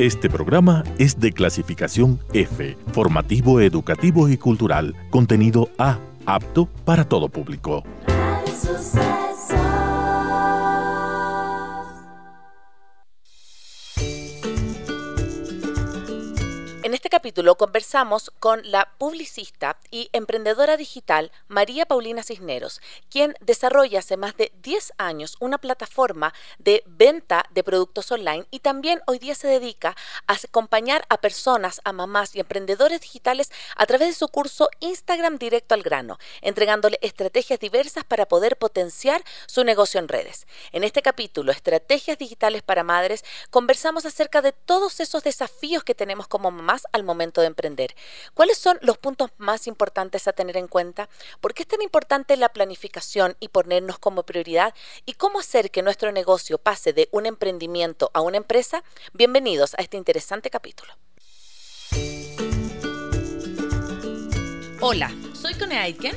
Este programa es de clasificación F, formativo, educativo y cultural, contenido A, apto para todo público. Capítulo conversamos con la publicista y emprendedora digital María Paulina Cisneros, quien desarrolla hace más de 10 años una plataforma de venta de productos online y también hoy día se dedica a acompañar a personas, a mamás y emprendedores digitales a través de su curso Instagram Directo al Grano, entregándole estrategias diversas para poder potenciar su negocio en redes. En este capítulo, Estrategias Digitales para Madres, conversamos acerca de todos esos desafíos que tenemos como mamás al momento de emprender. ¿Cuáles son los puntos más importantes a tener en cuenta? ¿Por qué es tan importante la planificación y ponernos como prioridad? ¿Y cómo hacer que nuestro negocio pase de un emprendimiento a una empresa? Bienvenidos a este interesante capítulo. Hola, soy Cone Aitken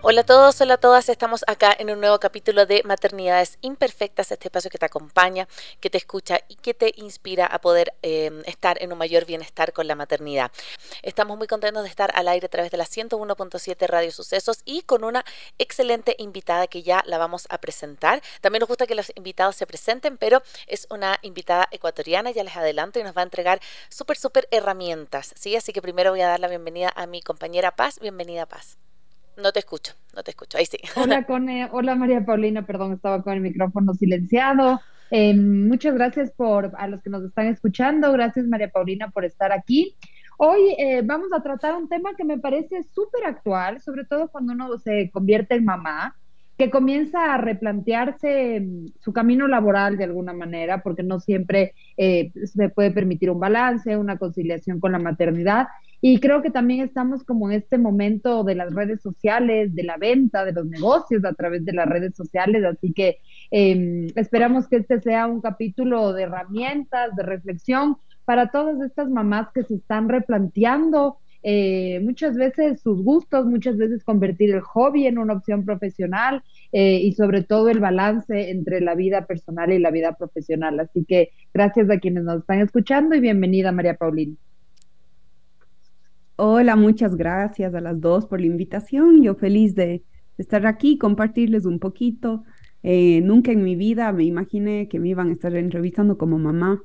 Hola a todos, hola a todas, estamos acá en un nuevo capítulo de Maternidades Imperfectas, este espacio que te acompaña, que te escucha y que te inspira a poder em, estar en un mayor bienestar con la maternidad. Estamos muy contentos de estar al aire a través de la 101.7 Radio Sucesos y con una excelente invitada que ya la vamos a presentar. También nos gusta que los invitados se presenten, pero es una invitada ecuatoriana, ya les adelanto, y nos va a entregar súper, súper herramientas, ¿sí? Así que primero voy a dar la bienvenida a mi compañera Paz. Bienvenida, Paz. No te escucho, no te escucho. Ahí sí. Hola, Cone. Hola, María Paulina. Perdón, estaba con el micrófono silenciado. Eh, muchas gracias por a los que nos están escuchando. Gracias, María Paulina, por estar aquí. Hoy eh, vamos a tratar un tema que me parece súper actual, sobre todo cuando uno se convierte en mamá, que comienza a replantearse mm, su camino laboral de alguna manera, porque no siempre eh, se puede permitir un balance, una conciliación con la maternidad. Y creo que también estamos como en este momento de las redes sociales, de la venta, de los negocios a través de las redes sociales, así que em, esperamos que este sea un capítulo de herramientas, de reflexión para todas estas mamás que se están replanteando eh, muchas veces sus gustos, muchas veces convertir el hobby en una opción profesional eh, y sobre todo el balance entre la vida personal y la vida profesional. Así que gracias a quienes nos están escuchando y bienvenida María Paulina. Hola, muchas gracias a las dos por la invitación. Yo feliz de estar aquí, compartirles un poquito. Eh, nunca en mi vida me imaginé que me iban a estar entrevistando como mamá,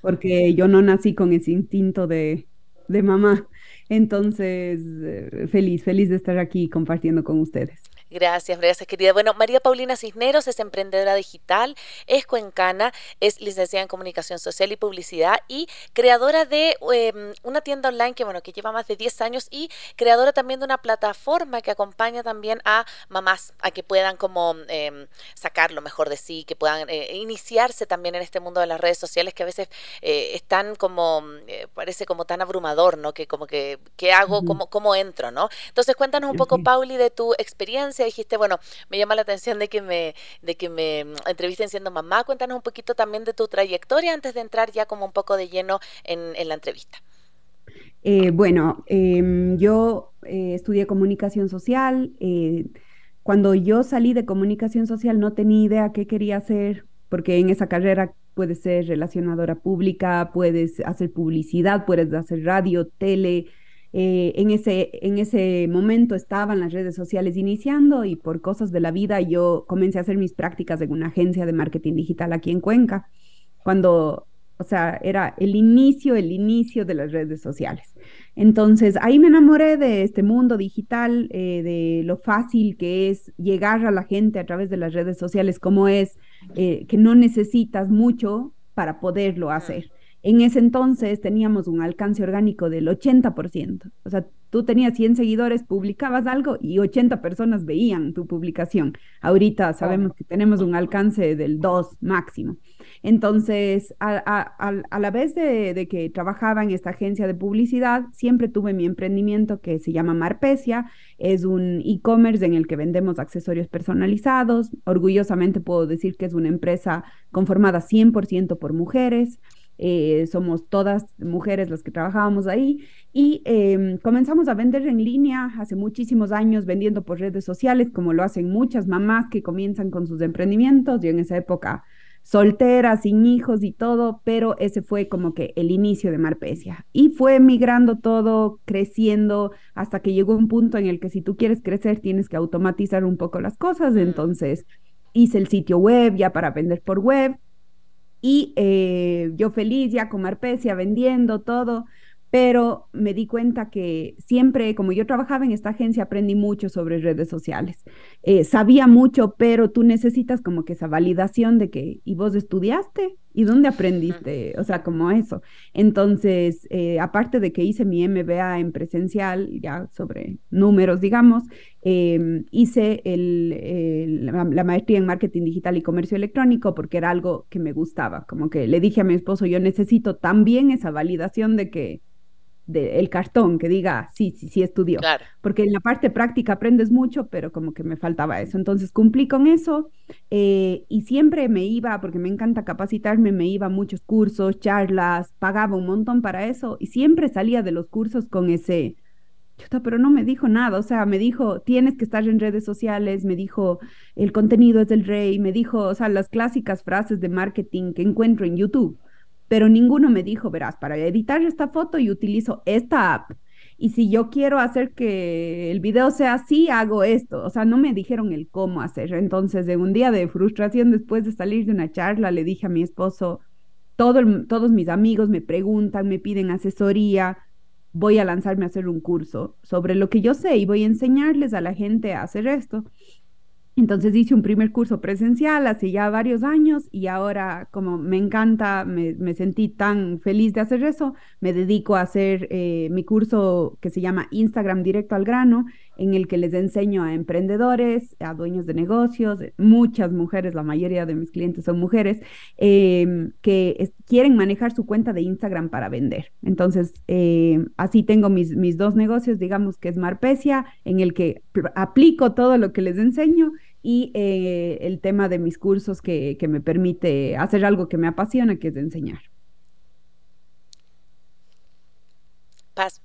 porque yo no nací con ese instinto de, de mamá. Entonces, eh, feliz, feliz de estar aquí compartiendo con ustedes. Gracias, gracias querida. Bueno, María Paulina Cisneros es emprendedora digital, es cuencana, es licenciada en comunicación social y publicidad y creadora de em, una tienda online que bueno, que lleva más de 10 años y creadora también de una plataforma que acompaña también a mamás a que puedan como em, sacar lo mejor de sí, que puedan eh, iniciarse también en este mundo de las redes sociales que a veces eh, están como eh, parece como tan abrumador, ¿no? Que como que qué hago, cómo cómo entro, ¿no? Entonces, cuéntanos un poco Pauli de tu experiencia dijiste, bueno, me llama la atención de que me, de que me entrevisten siendo mamá. Cuéntanos un poquito también de tu trayectoria antes de entrar ya como un poco de lleno en, la entrevista. Eh, bueno, em, yo eh, estudié comunicación social. Eh, cuando yo salí de comunicación social no tenía idea qué quería hacer, porque en esa carrera puedes ser relacionadora pública, puedes hacer publicidad, puedes hacer radio, tele, eh, en, ese, en ese momento estaban las redes sociales iniciando y por cosas de la vida yo comencé a hacer mis prácticas en una agencia de marketing digital aquí en Cuenca, cuando, o sea, era el inicio, el inicio de las redes sociales. Entonces ahí me enamoré de este mundo digital, eh, de lo fácil que es llegar a la gente a través de las redes sociales, como es eh, que no necesitas mucho para poderlo hacer En ese entonces teníamos un alcance orgánico del 80%. O sea, tú tenías 100 seguidores, publicabas algo y 80 personas veían tu publicación. Ahorita sabemos que tenemos un alcance del 2 máximo. Entonces, a, la vez de, que trabajaba en esta agencia de publicidad, siempre tuve mi emprendimiento que se llama Marpesia. Es un e-commerce en el que vendemos accesorios personalizados. Orgullosamente puedo decir que es una empresa conformada 100% por mujeres. Eh, somos todas mujeres las que trabajábamos ahí y em, comenzamos a vender en línea hace muchísimos años vendiendo por redes sociales como lo hacen muchas mamás que comienzan con sus emprendimientos. Yo en esa época soltera, sin hijos y todo, pero ese fue como que el inicio de Marpesia. Y fue migrando todo, creciendo, hasta que llegó un punto en el que si tú quieres crecer tienes que automatizar un poco las cosas. Entonces hice el sitio web ya para vender por web. Y eh, yo feliz ya con Marpesia vendiendo todo pero me di cuenta que siempre, como yo trabajaba en esta agencia, aprendí mucho sobre redes sociales. Eh, sabía mucho, pero tú necesitas como que esa validación de que, ¿y vos estudiaste? ¿Y dónde aprendiste? O sea, como eso. Entonces, eh, aparte de que hice mi MBA en presencial, ya sobre números, digamos, em, hice el, la maestría en marketing digital y comercio electrónico porque era algo que me gustaba. Como que le dije a mi esposo, yo necesito también esa validación de que el cartón que diga, sí, sí, sí estudió. Porque en la parte práctica aprendes mucho, pero como que me faltaba eso. Entonces cumplí con eso eh, y siempre me iba, porque me encanta capacitarme, me iba a muchos cursos, charlas, pagaba un montón para eso y siempre salía de los cursos con ese, pero no me dijo nada, o sea, me dijo, tienes que estar en redes sociales, me dijo, el contenido es del rey, me dijo, o sea, las clásicas frases de marketing que encuentro en YouTube pero ninguno me dijo, verás, para editar esta foto y utilizo esta app. Y si yo quiero hacer que el video sea así, hago esto. O sea, no me dijeron el cómo hacer. Entonces, de un día de frustración, después de salir de una charla, le dije a mi esposo, todo todos mis amigos me preguntan, me piden asesoría, voy a lanzarme a hacer un curso sobre lo que yo sé y voy a enseñarles a la gente a hacer esto. Entonces hice un primer curso presencial hace ya varios años y ahora como me encanta, me, sentí tan feliz de hacer eso, me dedico a hacer eh, mi curso que se llama Instagram Directo al Grano, en el que les enseño a emprendedores, a dueños de negocios, muchas mujeres, la mayoría de mis clientes son mujeres, em, que quieren manejar su cuenta de Instagram para vender. Entonces, em, así tengo mis, mis dos negocios, digamos que es Marpesia, en el que aplico todo lo que les enseño y eh, el tema de mis cursos que, que me permite hacer algo que me apasiona, que es enseñar. Paz.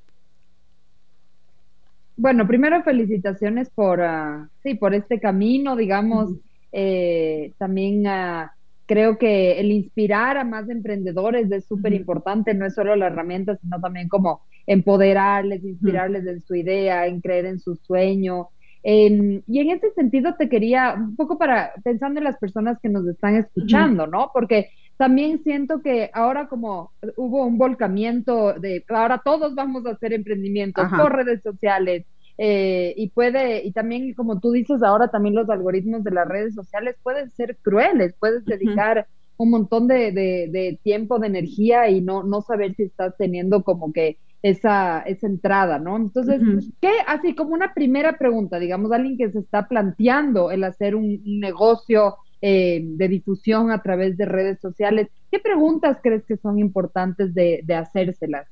Bueno, primero felicitaciones por, uh, sí, por este camino, digamos, eh, también uh, creo que el inspirar a más emprendedores es súper importante, no es solo la herramienta, sino también como empoderarles, inspirarles en su idea, en creer en su sueño, y en ese sentido te quería, un poco para, pensando en las personas que nos están escuchando, ¿no? Porque también siento que ahora como hubo un volcamiento de, ahora todos vamos a hacer emprendimientos por redes sociales, eh, y puede, y también como tú dices ahora, también los algoritmos de las redes sociales pueden ser crueles, puedes dedicar un montón de, de, tiempo, de energía y no, no saber si estás teniendo como que esa, esa entrada, ¿no? Entonces, ¿qué, así como una primera pregunta, digamos, alguien que se está planteando el hacer un, negocio eh, de difusión a través de redes sociales, ¿qué preguntas crees que son importantes de, de hacérselas?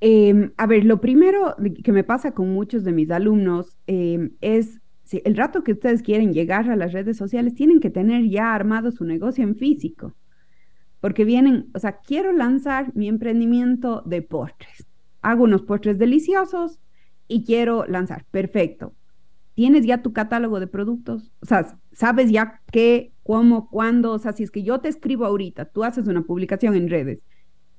Em, a ver, lo primero que me pasa con muchos de mis alumnos em, es si el rato que ustedes quieren llegar a las redes sociales, tienen que tener ya armado su negocio en físico. Porque vienen, o sea, quiero lanzar mi emprendimiento de postres hago unos postres deliciosos y quiero lanzar. Perfecto. ¿Tienes ya tu catálogo de productos? O sea, sabes ya qué, cómo, cuándo. O sea, si es que yo te escribo ahorita, tú haces una publicación en redes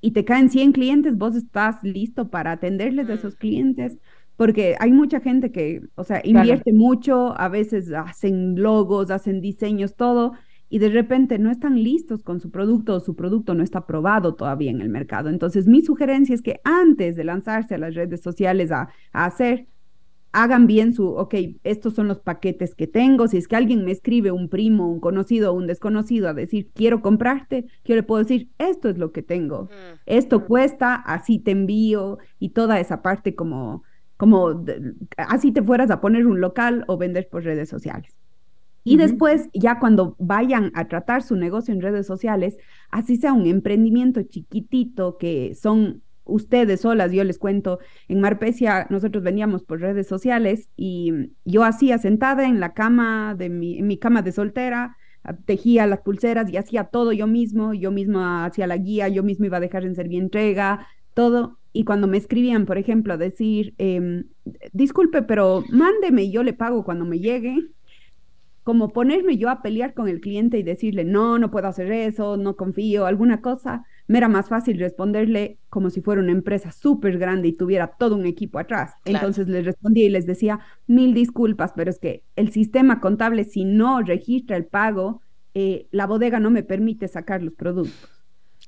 y te caen 100 clientes, vos estás listo para atenderles a esos mm. clientes. Porque hay mucha gente que, o sea, invierte mucho, a veces hacen logos, hacen diseños, todo, y de repente no están listos con su producto o su producto no está probado todavía en el mercado. Entonces, mi sugerencia es que antes de lanzarse a las redes sociales a, hacer, hagan bien su, ok, estos son los paquetes que tengo. Si es que alguien me escribe, un primo, un conocido o un desconocido, a decir, quiero comprarte, yo le puedo decir, esto es lo que tengo, mm. esto cuesta, así te envío y toda esa parte como, como, así te fueras a poner un local o vender por redes sociales. Y después, ya cuando vayan a tratar su negocio en redes sociales, así sea un emprendimiento chiquitito que son ustedes solas, yo les cuento, en Marpecia nosotros veníamos por redes sociales y yo hacía sentada en la cama de mi, en mi cama de soltera, ah, tejía las pulseras y hacía todo yo mismo, yo misma hacía la guía, yo mismo iba a dejar en servir entrega, todo. Y cuando me escribían, por ejemplo, a decir, em, disculpe, pero mándeme y yo le pago cuando me llegue, como ponerme yo a pelear con el cliente y decirle, no, no puedo hacer eso, no confío, alguna cosa, me era más fácil responderle como si fuera una empresa súper grande y tuviera todo un equipo atrás. Entonces les respondía y les decía, mil disculpas, pero es que el sistema contable, si no registra el pago, eh, la bodega no me permite sacar los productos.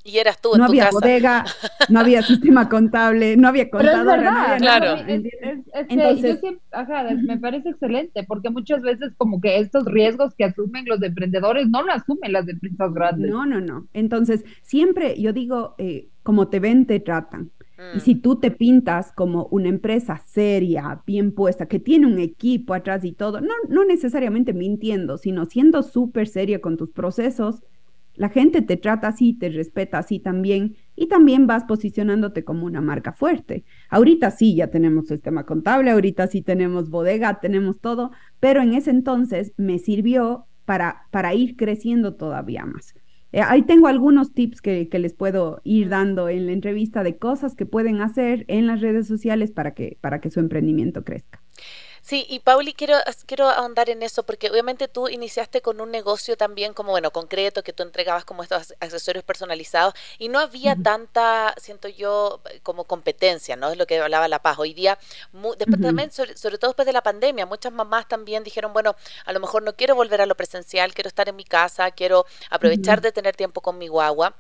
Y eras tú en no había bodega, no había sistema contable, no había contador. claro. Es, Entonces, ajá, me parece excelente, porque muchas veces como que estos riesgos que asumen los emprendedores no lo asumen las empresas grandes. No, no, no. Entonces, siempre yo digo, eh, como te ven, te tratan. Y mm. si tú te pintas como una empresa seria, bien puesta, que tiene un equipo atrás y todo, no, no necesariamente mintiendo, sino siendo súper seria con tus procesos, la gente te trata así, te respeta así también y también vas posicionándote como una marca fuerte. Ahorita sí ya tenemos sistema contable, ahorita sí tenemos bodega, tenemos todo, pero en ese entonces me sirvió para, para ir creciendo todavía más. Eh, ahí tengo algunos tips que, que, les puedo ir dando en la entrevista de cosas que pueden hacer en las redes sociales para que, para que su emprendimiento crezca. Sí, y Pauli, quiero, quiero ahondar en eso porque obviamente tú iniciaste con un negocio también como, bueno, concreto, que tú entregabas como estos accesorios personalizados y no había tanta, siento yo, como competencia, ¿no? Es lo que hablaba La Paz. Hoy día, después también, sobre, todo después de la pandemia, muchas mamás también dijeron, bueno, a lo mejor no quiero volver a lo presencial, quiero estar en mi casa, quiero aprovechar de tener tiempo con mi guagua.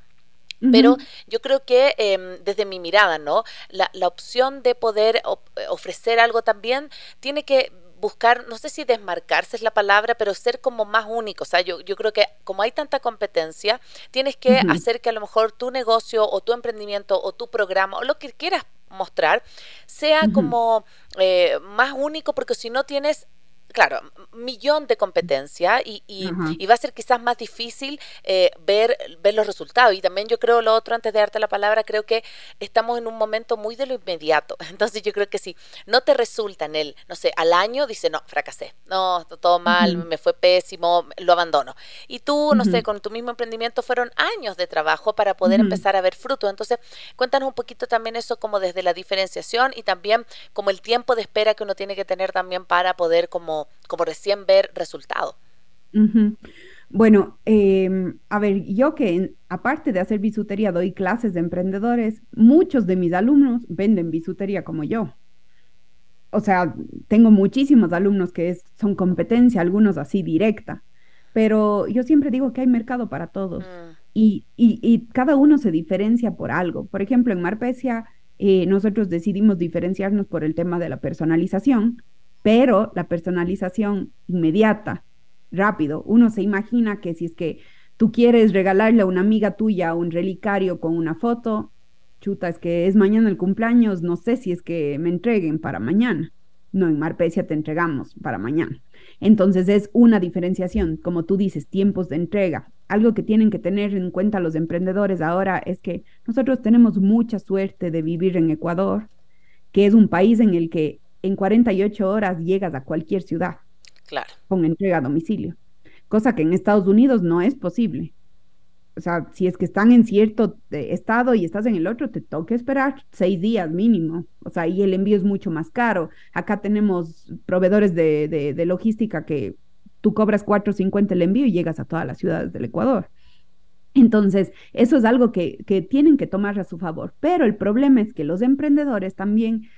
Pero yo creo que em, desde mi mirada, ¿no? La, la opción de poder ofrecer algo también tiene que buscar, no sé si desmarcarse es la palabra, pero ser como más único. O sea, yo, yo creo que como hay tanta competencia, tienes que hacer que a lo mejor tu negocio o tu emprendimiento o tu programa o lo que quieras mostrar sea como eh, más único, porque si no tienes claro, millón de competencia y, y, va a ser quizás más difícil eh, ver, ver los resultados. Y también yo creo lo otro, antes de darte la palabra, creo que estamos en un momento muy de lo inmediato. Entonces yo creo que si no te resulta en el, no sé, al año, dice, no, fracasé, no, todo mal, me fue pésimo, lo abandono. Y tú, no sé, con tu mismo emprendimiento fueron años de trabajo para poder empezar a ver frutos. Entonces, cuéntanos un poquito también eso como desde la diferenciación y también como el tiempo de espera que uno tiene que tener también para poder como como, recién ver resultado. Bueno, em, a ver, yo que aparte de hacer bisutería doy clases de emprendedores, muchos de mis alumnos venden bisutería como yo. O sea, tengo muchísimos alumnos que son competencia, algunos así directa, pero yo siempre digo que hay mercado para todos mm. y, y, cada uno se diferencia por algo. Por ejemplo, en Marpecia eh, nosotros decidimos diferenciarnos por el tema de la personalización pero la personalización inmediata, rápido, uno se imagina que si es que tú quieres regalarle a una amiga tuya un relicario con una foto, chuta, es que es mañana el cumpleaños, no sé si es que me entreguen para mañana. No, en Marpecia te entregamos para mañana. Entonces es una diferenciación, como tú dices, tiempos de entrega. Algo que tienen que tener en cuenta los emprendedores ahora es que nosotros tenemos mucha suerte de vivir en Ecuador, que es un país en el que en 48 horas llegas a cualquier ciudad. Claro. Con entrega a domicilio. Cosa que en Estados Unidos no es posible. O sea, si es que están en cierto eh, estado y estás en el otro, te toca esperar seis días mínimo. O sea, y el envío es mucho más caro. Acá tenemos proveedores de, de, logística que tú cobras 4.50 el envío y llegas a todas las ciudades del Ecuador. Entonces, eso es algo que, que tienen que tomar a su favor. Pero el problema es que los emprendedores también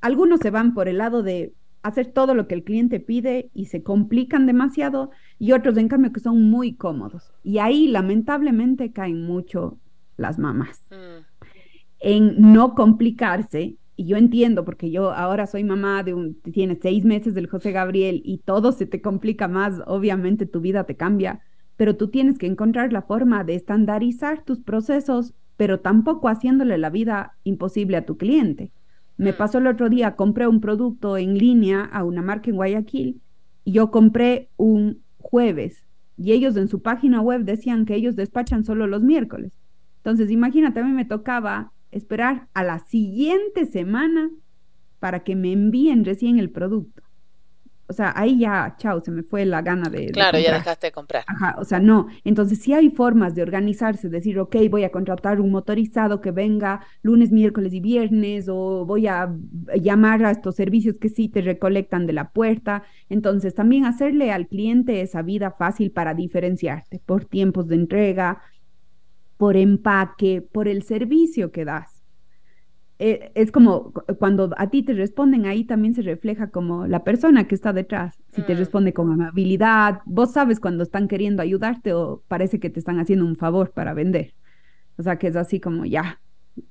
algunos se van por el lado de hacer todo lo que el cliente pide y se complican demasiado y otros en cambio que son muy cómodos. Y ahí lamentablemente caen mucho las mamás. Mm. En no complicarse y yo entiendo porque yo ahora soy mamá de un, tienes seis meses del José Gabriel y todo se te complica más, obviamente tu vida te cambia, pero tú tienes que encontrar la forma de estandarizar tus procesos, pero tampoco haciéndole la vida imposible a tu cliente. Me mm. pasó el otro día, compré un producto en línea a una marca en Guayaquil y yo compré un jueves y ellos en su página web decían que ellos despachan solo los miércoles. Entonces, imagínate, a mí me tocaba esperar a la siguiente semana para que me envíen recién el producto. O sea, ahí ya, chao, se me fue la gana de... Claro, ya dejaste de comprar. Ajá, o sea, no. Entonces, sí hay formas de organizarse, decir, ok, voy a contratar un motorizado que venga lunes, miércoles y viernes, o voy a llamar a estos servicios que sí te recolectan de la puerta. Entonces, también hacerle al cliente esa vida fácil para diferenciarte por tiempos de entrega, por empaque, por el servicio que das. Eh, es como cuando a ti te responden, ahí también se refleja como la persona que está detrás. Si te mm. responde con amabilidad, vos sabes cuando están queriendo ayudarte o parece que te están haciendo un favor para vender. O sea, que es así como ya,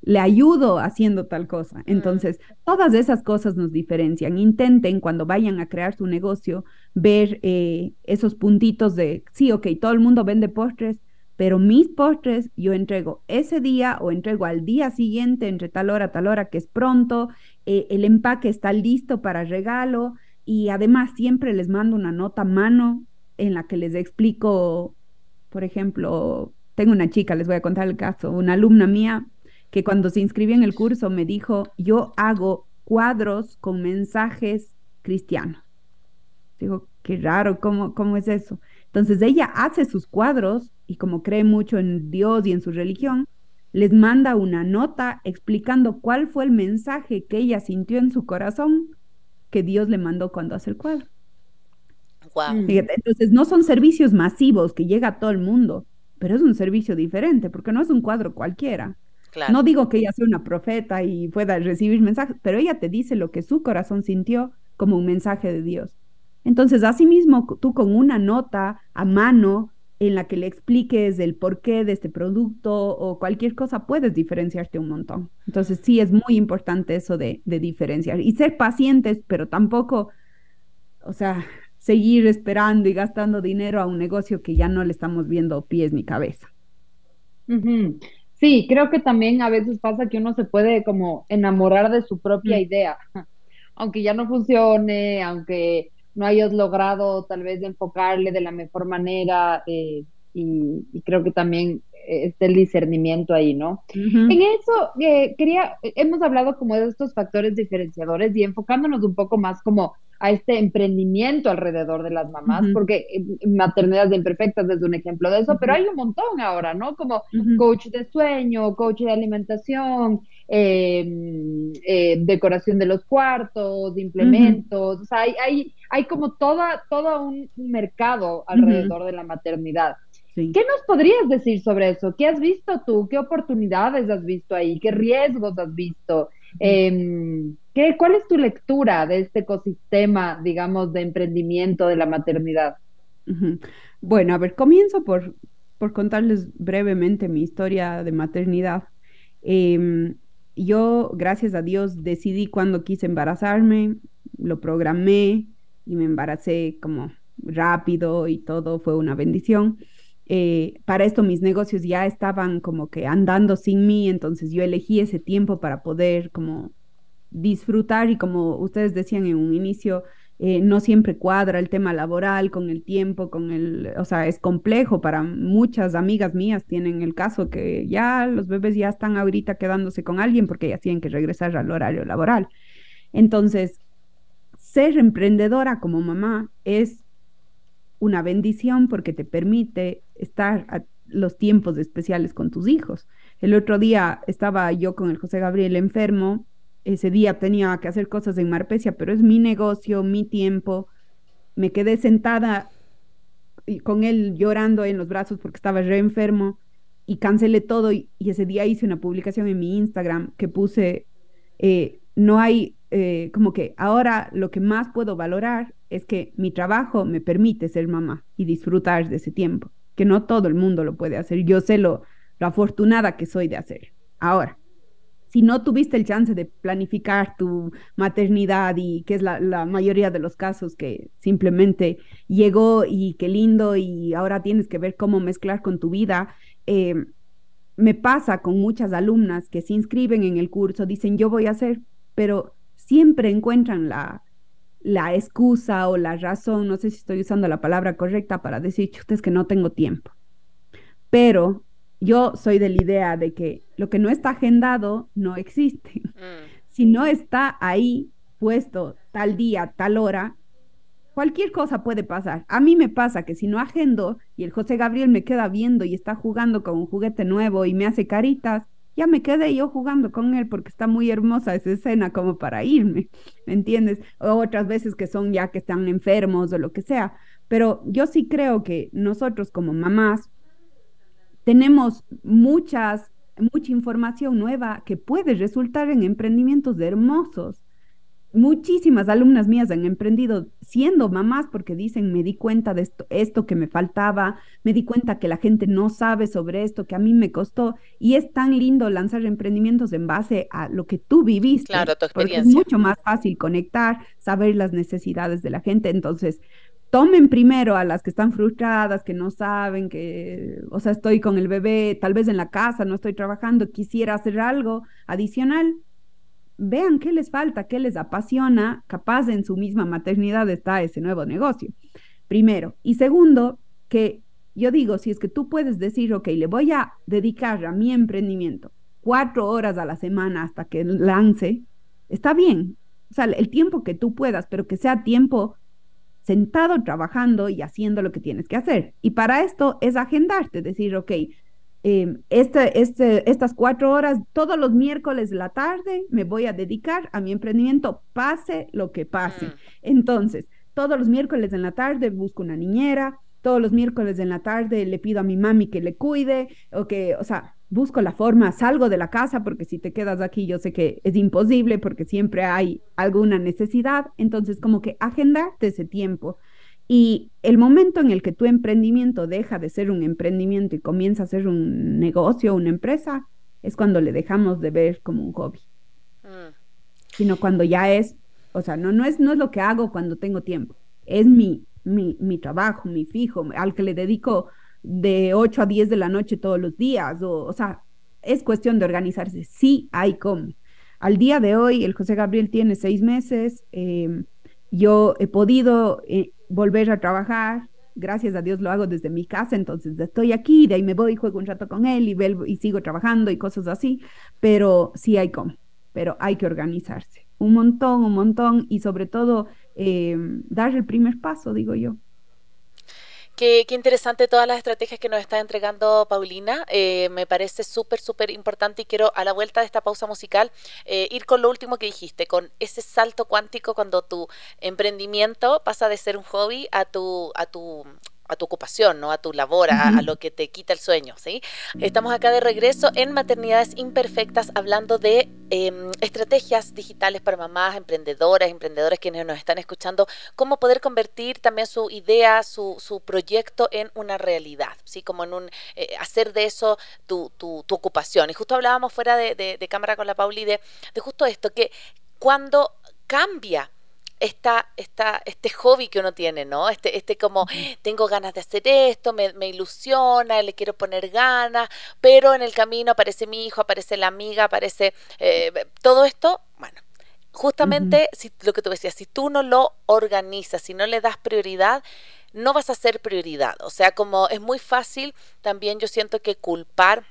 le ayudo haciendo tal cosa. Mm. Entonces, todas esas cosas nos diferencian. Intenten cuando vayan a crear su negocio ver eh, esos puntitos de, sí, ok, todo el mundo vende postres, pero mis postres yo entrego ese día o entrego al día siguiente entre tal hora, tal hora, que es pronto, eh, el empaque está listo para regalo y además siempre les mando una nota a mano en la que les explico, por ejemplo, tengo una chica, les voy a contar el caso, una alumna mía que cuando se inscribió en el curso me dijo, yo hago cuadros con mensajes cristianos. Digo, qué raro, ¿cómo, cómo es eso? Entonces ella hace sus cuadros y como cree mucho en Dios y en su religión, les manda una nota explicando cuál fue el mensaje que ella sintió en su corazón que Dios le mandó cuando hace el cuadro. Wow. entonces no son servicios masivos que llega a todo el mundo, pero es un servicio diferente porque no es un cuadro cualquiera. No digo que ella sea una profeta y pueda recibir mensajes, pero ella te dice lo que su corazón sintió como un mensaje de Dios. Entonces, asimismo, tú con una nota a mano en la que le expliques el porqué de este producto o cualquier cosa, puedes diferenciarte un montón. Entonces, sí es muy importante eso de, diferenciar y ser pacientes, pero tampoco, o sea, seguir esperando y gastando dinero a un negocio que ya no le estamos viendo pies ni cabeza. Sí, creo que también a veces pasa que uno se puede como enamorar de su propia mm. idea, aunque ya no funcione, aunque no hayas logrado tal vez enfocarle de la mejor manera eh, y, creo que también está el discernimiento ahí, ¿no? En eso eh, quería, hemos hablado como de estos factores diferenciadores y enfocándonos un poco más como a este emprendimiento alrededor de las mamás, porque eh, maternidades imperfectas es un ejemplo de eso, pero hay un montón ahora, ¿no? Como coach de sueño, coach de alimentación, em, eh, decoración de los cuartos, implementos, o sea, hay, hay, hay como toda, todo un mercado alrededor de la maternidad. ¿Qué nos podrías decir sobre eso? ¿Qué has visto tú? ¿Qué oportunidades has visto ahí? ¿Qué riesgos has visto? Eh, ¿qué, ¿Cuál es tu lectura de este ecosistema, digamos, de emprendimiento de la maternidad? Bueno, a ver, comienzo por, por contarles brevemente mi historia de maternidad. Em, yo, gracias a Dios, decidí cuando quise embarazarme, lo programé y me embaracé como rápido y todo fue una bendición. Eh, para esto mis negocios ya estaban como que andando sin mí, entonces yo elegí ese tiempo para poder como disfrutar y como ustedes decían en un inicio, eh, no siempre cuadra el tema laboral con el tiempo, con el, o sea, es complejo para muchas amigas mías tienen el caso que ya los bebés ya están ahorita quedándose con alguien porque ya tienen que regresar al horario laboral. Entonces, ser emprendedora como mamá es una bendición porque te permite estar a los tiempos especiales con tus hijos. El otro día estaba yo con el José Gabriel enfermo, ese día tenía que hacer cosas en Marpecia, pero es mi negocio, mi tiempo. Me quedé sentada con él llorando en los brazos porque estaba re enfermo y cancelé todo y, ese día hice una publicación en mi Instagram que puse, eh, no hay, eh, como que ahora lo que más puedo valorar es que mi trabajo me permite ser mamá y disfrutar de ese tiempo, que no todo el mundo lo puede hacer. Yo sé lo, afortunada que soy de hacer. Ahora, si no tuviste el chance de planificar tu maternidad y que es la, mayoría de los casos que simplemente llegó y qué lindo y ahora tienes que ver cómo mezclar con tu vida, eh, me pasa con muchas alumnas que se inscriben en el curso, dicen yo voy a hacer, pero siempre encuentran la, la excusa o la razón, no sé si estoy usando la palabra correcta para decir, ustedes que no tengo tiempo. Pero yo soy de la idea de que lo que no está agendado no existe. Mm. Si no está ahí puesto tal día, tal hora, cualquier cosa puede pasar. A mí me pasa que si no agendo y el José Gabriel me queda viendo y está jugando con un juguete nuevo y me hace caritas, ya me quedé yo jugando con él porque está muy hermosa esa escena como para irme, ¿me entiendes? O otras veces que son ya que están enfermos o lo que sea. Pero yo sí creo que nosotros como mamás tenemos muchas, mucha información nueva que puede resultar en emprendimientos hermosos. Muchísimas alumnas mías han emprendido siendo mamás porque dicen, me di cuenta de esto, esto que me faltaba, me di cuenta que la gente no sabe sobre esto, que a mí me costó. Y es tan lindo lanzar emprendimientos en base a lo que tú viviste. Claro, tu experiencia. Porque es mucho más fácil conectar, saber las necesidades de la gente. Entonces, tomen primero a las que están frustradas, que no saben, que, o sea, estoy con el bebé, tal vez en la casa, no estoy trabajando, quisiera hacer algo adicional. Vean qué les falta, qué les apasiona, capaz en su misma maternidad está ese nuevo negocio. Primero. Y segundo, que yo digo, si es que tú puedes decir, ok, le voy a dedicar a mi emprendimiento cuatro horas a la semana hasta que lance, está bien. O sea, el tiempo que tú puedas, pero que sea tiempo sentado trabajando y haciendo lo que tienes que hacer. Y para esto es agendarte, decir, ok, em, este, este, estas cuatro horas, todos los miércoles de la tarde, me voy a dedicar a mi emprendimiento, pase lo que pase. Mm. Entonces, todos los miércoles en la tarde busco una niñera, todos los miércoles en la tarde le pido a mi mami que le cuide, o que, o sea, busco la forma, salgo de la casa porque si te quedas aquí yo sé que es imposible porque siempre hay alguna necesidad, entonces como que agendarte ese tiempo. Y el momento en el que tu emprendimiento deja de ser un emprendimiento y comienza a ser un negocio, una empresa, es cuando le dejamos de ver como un hobby. Mm. Sino cuando ya es, o sea, no, no, es, no es lo que hago cuando tengo tiempo, es mi, mi, mi trabajo, mi fijo, al que le dedico de 8 a 10 de la noche todos los días, o, o sea, es cuestión de organizarse, sí hay cómo. Al día de hoy, el José Gabriel tiene seis meses, em, yo he podido eh, volver a trabajar, gracias a Dios lo hago desde mi casa, entonces estoy aquí, de ahí me voy, juego un rato con él y, y sigo trabajando y cosas así, pero sí hay cómo, pero hay que organizarse, un montón, un montón, y sobre todo em, dar el primer paso, digo yo. Qué, interesante todas las estrategias que nos está entregando Paulina. Eh, me parece súper, súper importante y quiero a la vuelta de esta pausa musical eh, ir con lo último que dijiste, con ese salto cuántico cuando tu emprendimiento pasa de ser un hobby a tu, a tu a tu ocupación, ¿no? A tu labor, a, lo que te quita el sueño, ¿sí? Estamos acá de regreso en Maternidades Imperfectas hablando de em, estrategias digitales para mamás, emprendedoras, emprendedores quienes nos están escuchando, cómo poder convertir también su idea, su, su proyecto en una realidad, ¿sí? Como en un, eh, hacer de eso tu, tu, tu, ocupación. Y justo hablábamos fuera de, de, cámara con la Pauli de, de justo esto, que cuando cambia esta, esta, este hobby que uno tiene, ¿no? Este, este como, tengo ganas de hacer esto, me, me, ilusiona, le quiero poner ganas, pero en el camino aparece mi hijo, aparece la amiga, aparece eh, todo esto, bueno. Justamente si, lo que tú decías, si tú no lo organizas, si no le das prioridad, no vas a ser prioridad. O sea, como es muy fácil también yo siento que culpar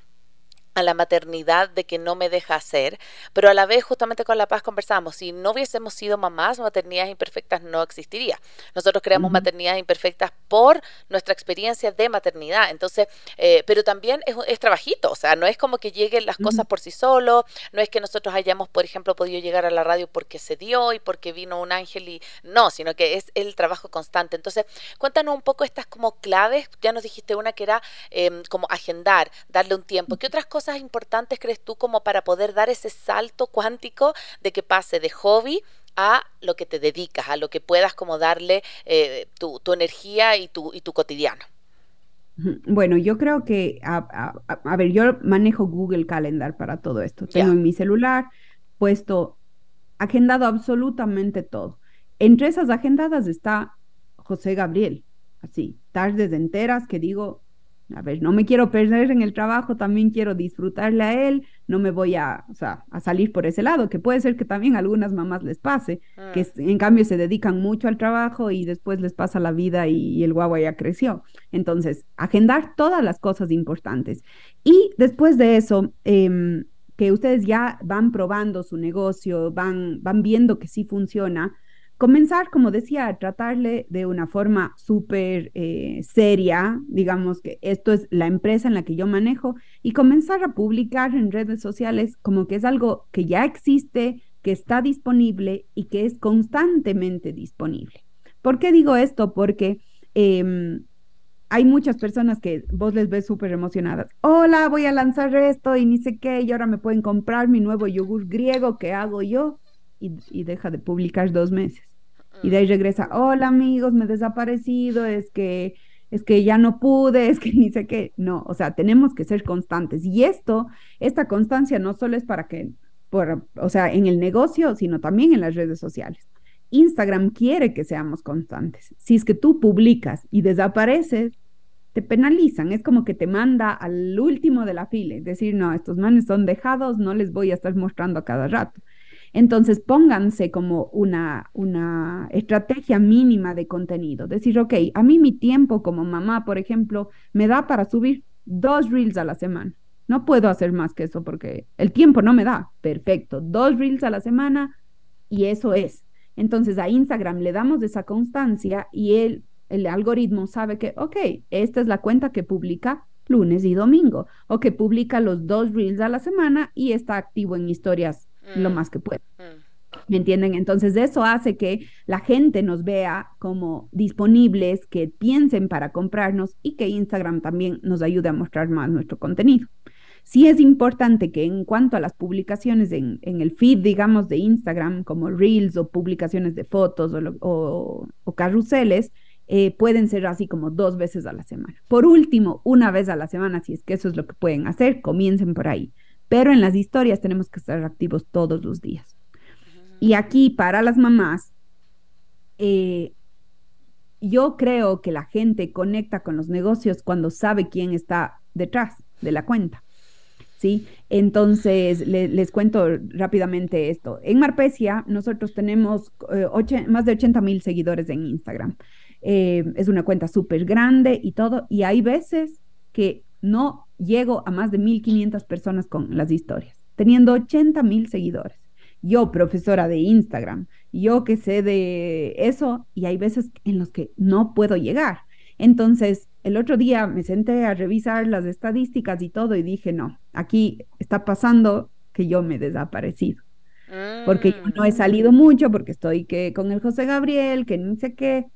a la maternidad de que no me deja hacer, pero a la vez justamente con La Paz conversamos, si no hubiésemos sido mamás, maternidades imperfectas no existiría. Nosotros creamos maternidades imperfectas por nuestra experiencia de maternidad, entonces, eh, pero también es, es, trabajito, o sea, no es como que lleguen las cosas por sí solo, no es que nosotros hayamos, por ejemplo, podido llegar a la radio porque se dio y porque vino un ángel y no, sino que es el trabajo constante. Entonces, cuéntanos un poco estas como claves, ya nos dijiste una que era em, como agendar, darle un tiempo, ¿qué otras cosas importantes crees tú como para poder dar ese salto cuántico de que pase de hobby a lo que te dedicas, a lo que puedas como darle eh, tu, energía y tu, y tu cotidiano? Bueno, yo creo que, a, ver, yo manejo Google Calendar para todo esto. Tengo en mi celular puesto agendado absolutamente todo. Entre esas agendadas está José Gabriel, así, tardes enteras que digo, a ver, no me quiero perder en el trabajo, también quiero disfrutarle a él, no me voy a, a salir por ese lado, que puede ser que también a algunas mamás les pase, que ah. en cambio se dedican mucho al trabajo y después les pasa la vida y, el guagua ya creció. Entonces, agendar todas las cosas importantes. Y después de eso, em, que ustedes ya van probando su negocio, van, van viendo que sí funciona, comenzar, como decía, a tratarle de una forma súper eh, seria, digamos que esto es la empresa en la que yo manejo, y comenzar a publicar en redes sociales como que es algo que ya existe, que está disponible y que es constantemente disponible. ¿Por qué digo esto? Porque em, hay muchas personas que vos les ves súper emocionadas. Hola, voy a lanzar esto y ni sé qué, y ahora me pueden comprar mi nuevo yogur griego que hago yo y, deja de publicar dos meses. Y de ahí regresa, hola amigos, me he desaparecido, es que, es que ya no pude, es que ni sé qué. No, o sea, tenemos que ser constantes. Y esto, esta constancia no solo es para que, por, o sea, en el negocio, sino también en las redes sociales. Instagram quiere que seamos constantes. Si es que tú publicas y desapareces, te penalizan, es como que te manda al último de la fila, es decir, no, estos manes son dejados, no les voy a estar mostrando a cada rato. Entonces, pónganse como una, una estrategia mínima de contenido. Decir, ok, a mí mi tiempo como mamá, por ejemplo, me da para subir dos reels a la semana. No puedo hacer más que eso porque el tiempo no me da. Perfecto, dos reels a la semana y eso es. Entonces a Instagram le damos esa constancia y el, el algoritmo sabe que, ok, esta es la cuenta que publica lunes y domingo o que publica los dos reels a la semana y está activo en historias lo mm. más que puede. Mm. ¿Me entienden? Entonces eso hace que la gente nos vea como disponibles, que piensen para comprarnos y que Instagram también nos ayude a mostrar más nuestro contenido. Sí es importante que en cuanto a las publicaciones en, el feed, digamos, de Instagram, como reels o publicaciones de fotos o, o, carruseles, eh, pueden ser así como dos veces a la semana. Por último, una vez a la semana, si es que eso es lo que pueden hacer, comiencen por ahí. Pero en las historias tenemos que estar activos todos los días. Y aquí para las mamás, eh, yo creo que la gente conecta con los negocios cuando sabe quién está detrás de la cuenta. ¿Sí? Entonces, les cuento rápidamente esto. En Marpesia, nosotros tenemos eh, más de 80 mil seguidores en Instagram. Eh, es una cuenta súper grande y todo, y hay veces que no llego a más de 1.500 personas con las historias, teniendo 80 mil seguidores. Yo, profesora de Instagram, yo que sé de eso, y hay veces en los que no puedo llegar. Entonces, el otro día me senté a revisar las estadísticas y todo y dije, no, aquí está pasando que yo me he desaparecido. Porque yo no he mm. salido mucho, porque estoy que con el José Gabriel, que no sé qué,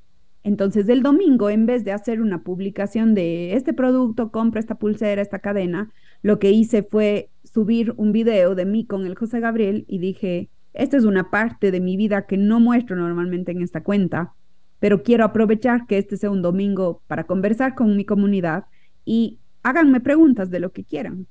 entonces, el domingo, en vez de hacer una publicación de este producto, compra esta pulsera, esta cadena, lo que hice fue subir un video de mí con el José Gabriel y dije, esta es una parte de mi vida que no muestro normalmente en esta cuenta, pero quiero aprovechar que este sea un domingo para conversar con mi comunidad y háganme preguntas de lo que quieran.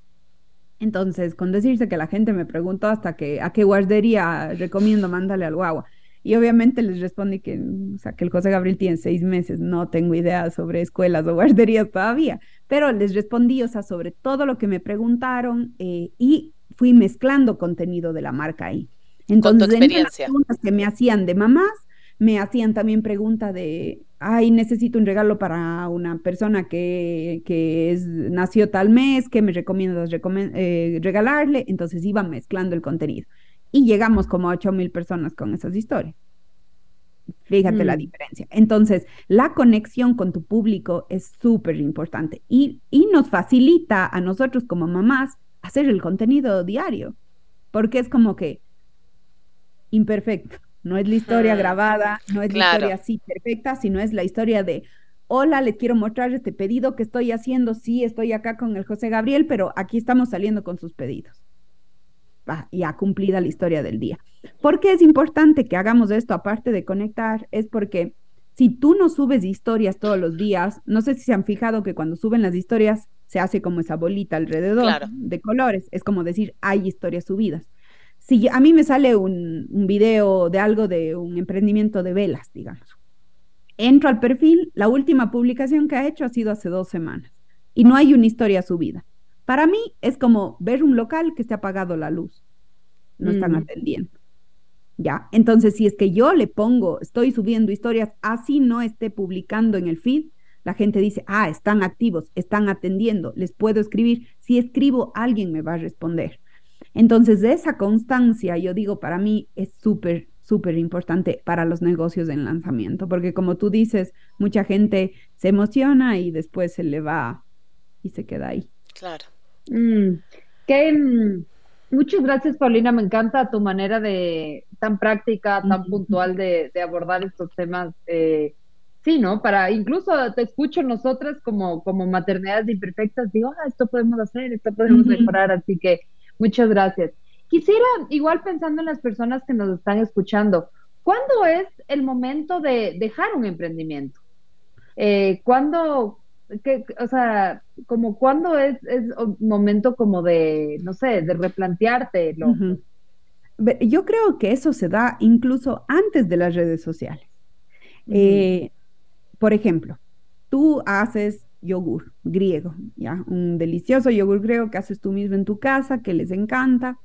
Entonces, con decirse que la gente me preguntó hasta que a qué guardería recomiendo mandarle al guagua. Y obviamente les respondí que, o sea, que el José Gabriel tiene seis meses, no tengo idea sobre escuelas o guarderías todavía, pero les respondí, o sea, sobre todo lo que me preguntaron eh, y fui mezclando contenido de la marca ahí. Entonces, Con tu experiencia. las preguntas que me hacían de mamás, me hacían también pregunta de, ay, necesito un regalo para una persona que, que es, nació tal mes, ¿qué me recomiendas eh, regalarle? Entonces iba mezclando el contenido y llegamos como a 8 mil personas con esas historias. Fíjate la mm. diferencia. Entonces, la conexión con tu público es súper importante y, y nos facilita a nosotros como mamás hacer el contenido diario, porque es como que imperfecto. No es la historia grabada, no es la historia así perfecta, sino es la historia de, hola, les quiero mostrar este pedido que estoy haciendo. Sí, estoy acá con el José Gabriel, pero aquí estamos saliendo con sus pedidos ya cumplida la historia del día. ¿Por qué es importante que hagamos esto aparte de conectar? Es porque si tú no subes historias todos los días, no sé si se han fijado que cuando suben las historias se hace como esa bolita alrededor de colores, es como decir, hay historias subidas. Si a mí me sale un, un video de algo de un emprendimiento de velas, digamos, entro al perfil, la última publicación que ha hecho ha sido hace dos semanas y no hay una historia subida. Para mí es como ver un local que se ha apagado la luz, no están mm. atendiendo. ¿ya? Entonces, si es que yo le pongo, estoy subiendo historias, así no esté publicando en el feed, la gente dice, ah, están activos, están atendiendo, les puedo escribir. Si escribo, alguien me va a responder. Entonces, de esa constancia, yo digo, para mí es súper, súper importante para los negocios en lanzamiento, porque como tú dices, mucha gente se emociona y después se le va y se queda ahí. Claro. Mm, mm, muchas gracias, Paulina. Me encanta tu manera de tan práctica, tan puntual de, abordar estos temas. Eh, sí, ¿no? Para incluso te escucho nosotras como, como maternidades imperfectas, digo, ah, esto podemos hacer, esto podemos mejorar, así que muchas gracias. Quisiera, igual pensando en las personas que nos están escuchando, ¿cuándo es el momento de dejar un emprendimiento? Eh, ¿Cuándo, que, o sea, como cuándo es, es momento como de, no sé, de replantearte? Yo creo que eso se da incluso antes de las redes sociales. Eh, por ejemplo, tú haces yogur griego, ¿ya? Un delicioso yogur griego que haces tú mismo en tu casa, que les encanta,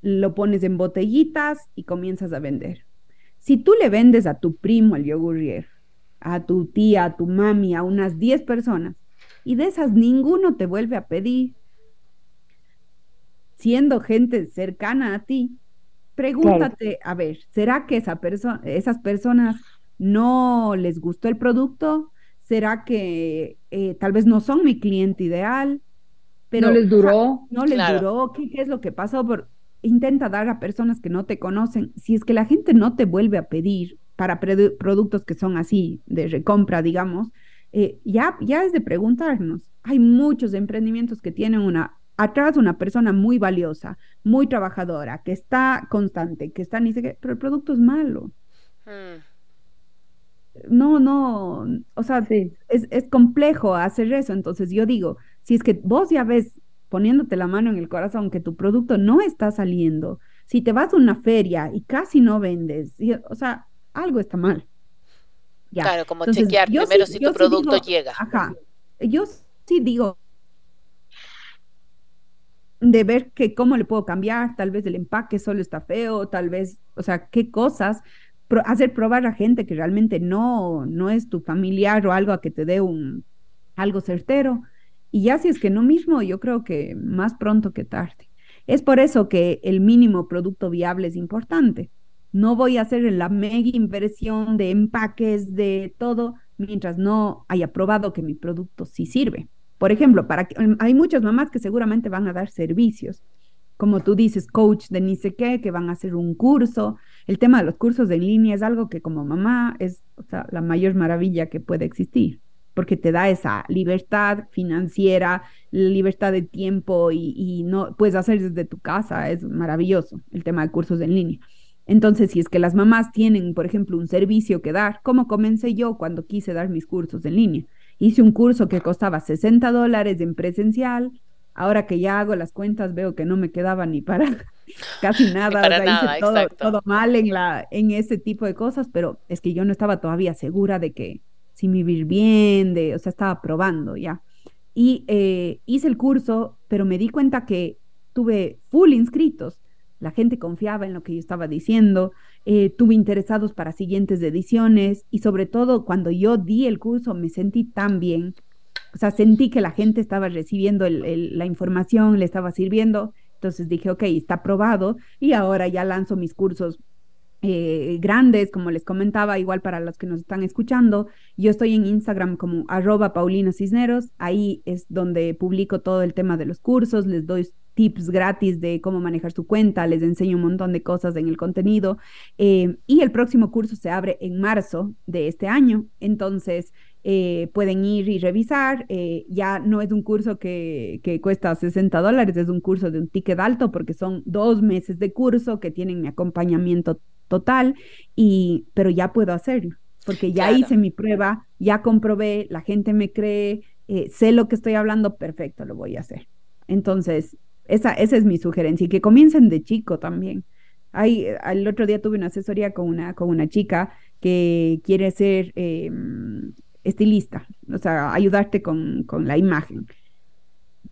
lo pones en botellitas y comienzas a vender. Si tú le vendes a tu primo el yogur griego, a tu tía, a tu mami, a unas 10 personas, y de esas ninguno te vuelve a pedir, siendo gente cercana a ti, pregúntate, a ver, ¿será que esa esas personas no les gustó el producto? ¿Será que eh, tal vez no son mi cliente ideal? Pero, no les duró. no les duró. ¿Qué, ¿Qué, es lo que pasó? Por, intenta dar a personas que no te conocen. Si es que la gente no te vuelve a pedir para productos que son así, de recompra, digamos, eh, ya, ya es de preguntarnos. Hay muchos emprendimientos que tienen una, atrás una persona muy valiosa, muy trabajadora, que está constante, que está ni sé qué, pero el producto es malo. Hmm. No, no, o sea, es, es complejo hacer eso. Entonces yo digo, si es que vos ya ves poniéndote la mano en el corazón que tu producto no está saliendo, si te vas a una feria y casi no vendes, o sea, algo está mal. Claro, como chequear primero si tu producto llega. Ajá. Yo sí digo de ver que cómo le puedo cambiar, tal vez el empaque solo está feo, tal vez, o sea, qué cosas, hacer probar a gente que realmente no, no es tu familiar o algo a que te dé un algo certero. Y ya si es que no mismo, yo creo que más pronto que tarde. Es por eso que el mínimo producto viable es importante. No voy a hacer la mega inversión de empaques, de todo, mientras no haya probado que mi producto sí sirve. Por ejemplo, para que, em, hay muchas mamás que seguramente van a dar servicios, como tú dices, coach de ni sé qué, que van a hacer un curso. El tema de los cursos en línea es algo que como mamá es la mayor maravilla que puede existir, porque te da esa libertad financiera, libertad de tiempo y, y no puedes hacer desde tu casa. Es maravilloso el tema de cursos en línea. Entonces, si es que las mamás tienen, por ejemplo, un servicio que dar, como comencé yo cuando quise dar mis cursos en línea? Hice un curso que costaba 60 dólares en presencial. Ahora que ya hago las cuentas, veo que no me quedaba ni para casi nada. hice todo, todo, mal en, la, en ese tipo de cosas, pero es que yo no estaba todavía segura de que si me iba bien, de, o sea, estaba probando ya. Y eh, hice el curso, pero me di cuenta que tuve full inscritos la gente confiaba en lo que yo estaba diciendo, eh, tuve interesados para siguientes ediciones y sobre todo cuando yo di el curso me sentí tan bien, o sea, sentí que la gente estaba recibiendo la información, le estaba sirviendo, entonces dije, ok, está probado y ahora ya lanzo mis cursos eh, grandes, como les comentaba, igual para los que nos están escuchando. Yo estoy en Instagram como arroba Paulina Cisneros, ahí es donde publico todo el tema de los cursos, les doy tips gratis de cómo manejar su cuenta, les enseño un montón de cosas en el contenido. Eh, y el próximo curso se abre en marzo de este año, entonces eh, pueden ir y revisar. Eh, ya no es un curso que, que, cuesta 60 dólares, es un curso de un ticket alto porque son dos meses de curso que tienen mi acompañamiento total, y, pero ya puedo hacerlo. porque ya hice mi prueba, ya comprobé, la gente me cree, sé lo que estoy hablando, perfecto, lo voy a hacer. Entonces, esa, esa es mi sugerencia y que comiencen de chico también. Hay, el otro día tuve una asesoría con una, con una chica que quiere ser em, estilista, o sea, ayudarte con, con la imagen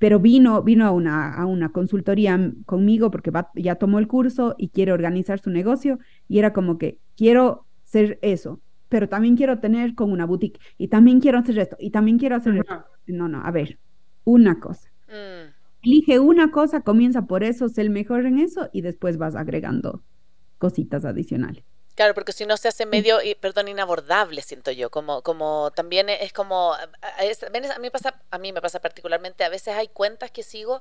pero vino, vino a, una, a una consultoría conmigo porque ya tomó el curso y quiere organizar su negocio y era como que quiero ser eso, pero también quiero tener con una boutique y también quiero hacer esto y también quiero hacer esto. No, no, a ver, una cosa. Elige una cosa, comienza por eso, sé el mejor en eso y después vas agregando cositas adicionales. Claro, porque si no se hace medio, perdón, inabordable, siento yo, como, como también es como, a, mí pasa, a mí me pasa particularmente, a veces hay cuentas que sigo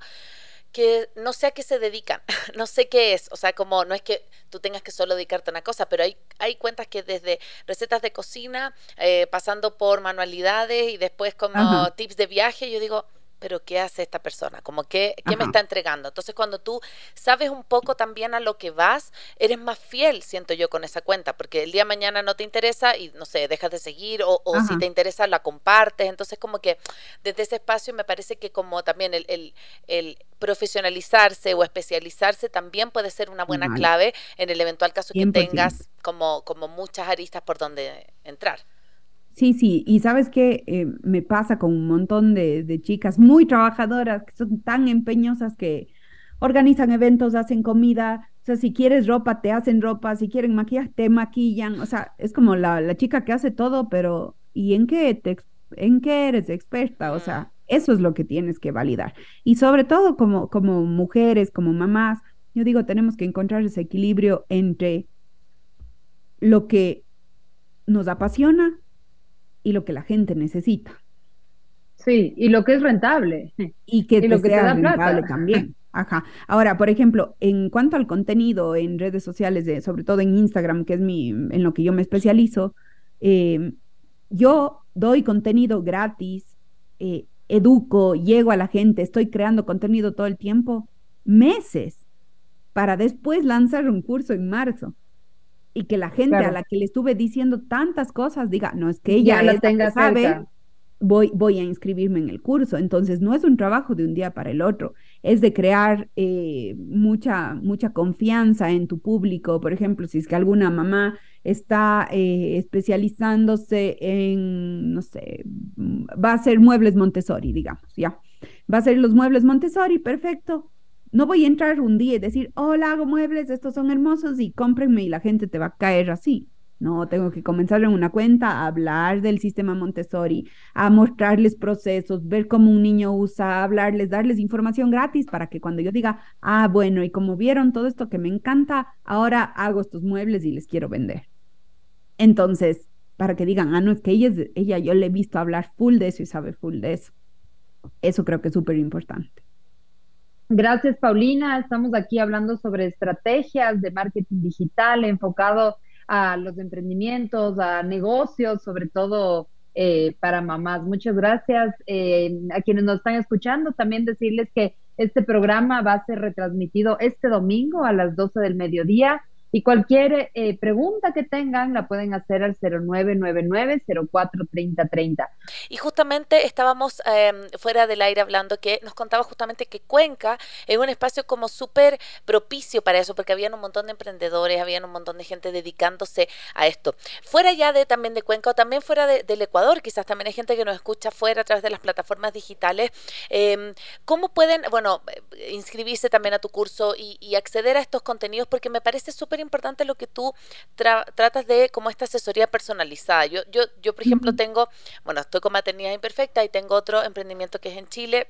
que no sé a qué se dedican, no sé qué es, o sea, como no es que tú tengas que solo dedicarte a una cosa, pero hay, hay cuentas que desde recetas de cocina, eh, pasando por manualidades y después como tips de viaje, yo digo, pero ¿qué hace esta persona? Como que, ¿qué me está entregando? Entonces, cuando tú sabes un poco también a lo que vas, eres más fiel, siento yo, con esa cuenta, porque el día de mañana no te interesa y, no sé, dejas de seguir, o, si te interesa, la compartes. Entonces, como que desde ese espacio me parece que como también el, el, profesionalizarse o especializarse también puede ser una buena clave en el eventual caso que tengas como, como muchas aristas por donde entrar. Sí, sí, y sabes qué eh, me pasa con un montón de, chicas muy trabajadoras que son tan empeñosas que organizan eventos, hacen comida, o sea, si quieres ropa, te hacen ropa, si quieren maquillaje, te maquillan, o sea, es como la, chica que hace todo, pero ¿y en qué, te, en qué eres experta? O sea, eso es lo que tienes que validar. Y sobre todo como, como mujeres, como mamás, yo digo, tenemos que encontrar ese equilibrio entre lo que nos apasiona y lo que la gente necesita. Sí, y lo que es rentable. Y que lo que sea rentable también. Ajá. Ahora, por ejemplo, en cuanto al contenido en redes sociales, de, sobre todo en Instagram, que es mi, en lo que yo me especializo, em, yo doy contenido gratis, eh, educo, llego a la gente, estoy creando contenido todo el tiempo, meses, para después lanzar un curso en marzo y que la gente a la que le estuve diciendo tantas cosas diga, no es que ella la tenga sabe, voy, voy a inscribirme en el curso. Entonces, no es un trabajo de un día para el otro, es de crear eh, mucha, mucha confianza en tu público. Por ejemplo, si es que alguna mamá está eh, especializándose en, no sé, va a hacer muebles Montessori, digamos, ya. Va a hacer los muebles Montessori, perfecto no voy a entrar un día y decir, hola, hago muebles, estos son hermosos y cómprenme y la gente te va a caer así. No, tengo que comenzar en una cuenta a hablar del sistema Montessori, a mostrarles procesos, ver cómo un niño usa, hablarles, darles información gratis para que cuando yo diga, ah, bueno, y como vieron todo esto que me encanta, ahora hago estos muebles y les quiero vender. Entonces, para que digan, ah, no, es que ella, ella yo le he visto hablar full de eso y sabe full de eso. Eso creo que es súper importante. Gracias, Paulina. Estamos aquí hablando sobre estrategias de marketing digital enfocado a los emprendimientos, a negocios, sobre todo eh, para mamás. Muchas gracias eh, a quienes nos están escuchando. También decirles que este programa va a ser retransmitido este domingo a las 12 del mediodía y cualquier eh, pregunta que tengan la pueden hacer al 0999-043030. Y justamente estábamos em, fuera del aire hablando que nos contaba justamente que Cuenca es un espacio como súper propicio para eso, porque habían un montón de emprendedores, habían un montón de gente dedicándose a esto. Fuera ya de también de Cuenca o también fuera del Ecuador, quizás también hay gente que nos escucha fuera a través de las plataformas digitales. Em, ¿Cómo pueden, bueno, inscribirse también a tu curso y, y acceder a estos contenidos? Porque me parece súper importante lo que tú tratas de como esta asesoría personalizada. Yo, yo, yo por ejemplo, tengo, bueno, estoy con maternidad imperfecta y tengo otro emprendimiento que es en Chile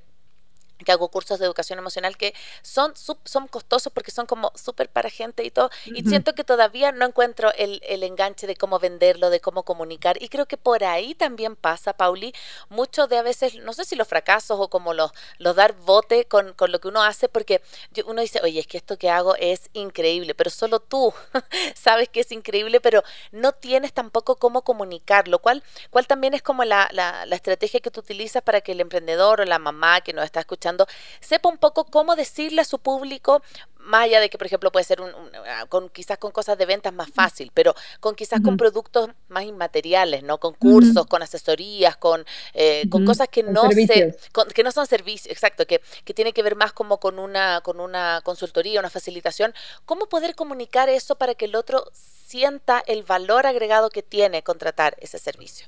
que hago cursos de educación emocional que son, son costosos porque son como súper para gente y todo, y siento que todavía no encuentro el, el, enganche de cómo venderlo, de cómo comunicar, y creo que por ahí también pasa, Pauli, mucho de a veces, no sé si los fracasos o como los, los dar bote con, con lo que uno hace, porque uno dice, oye, es que esto que hago es increíble, pero solo tú sabes que es increíble, pero no tienes tampoco cómo comunicarlo, cual, cual también es como la, la, la estrategia que tú utilizas para que el emprendedor o la mamá que nos está escuchando, escuchando, sepa un poco cómo decirle a su público, más allá de que, por ejemplo, puede ser un, ah, con, quizás con cosas de ventas más fácil, pero con quizás con productos más inmateriales, ¿no? Con cursos, con asesorías, con, eh, con cosas que no se, que no son servicios, exacto, que, que tiene que ver más como con una, con una consultoría, una facilitación. ¿Cómo poder comunicar eso para que el otro sienta el valor agregado que tiene contratar ese servicio?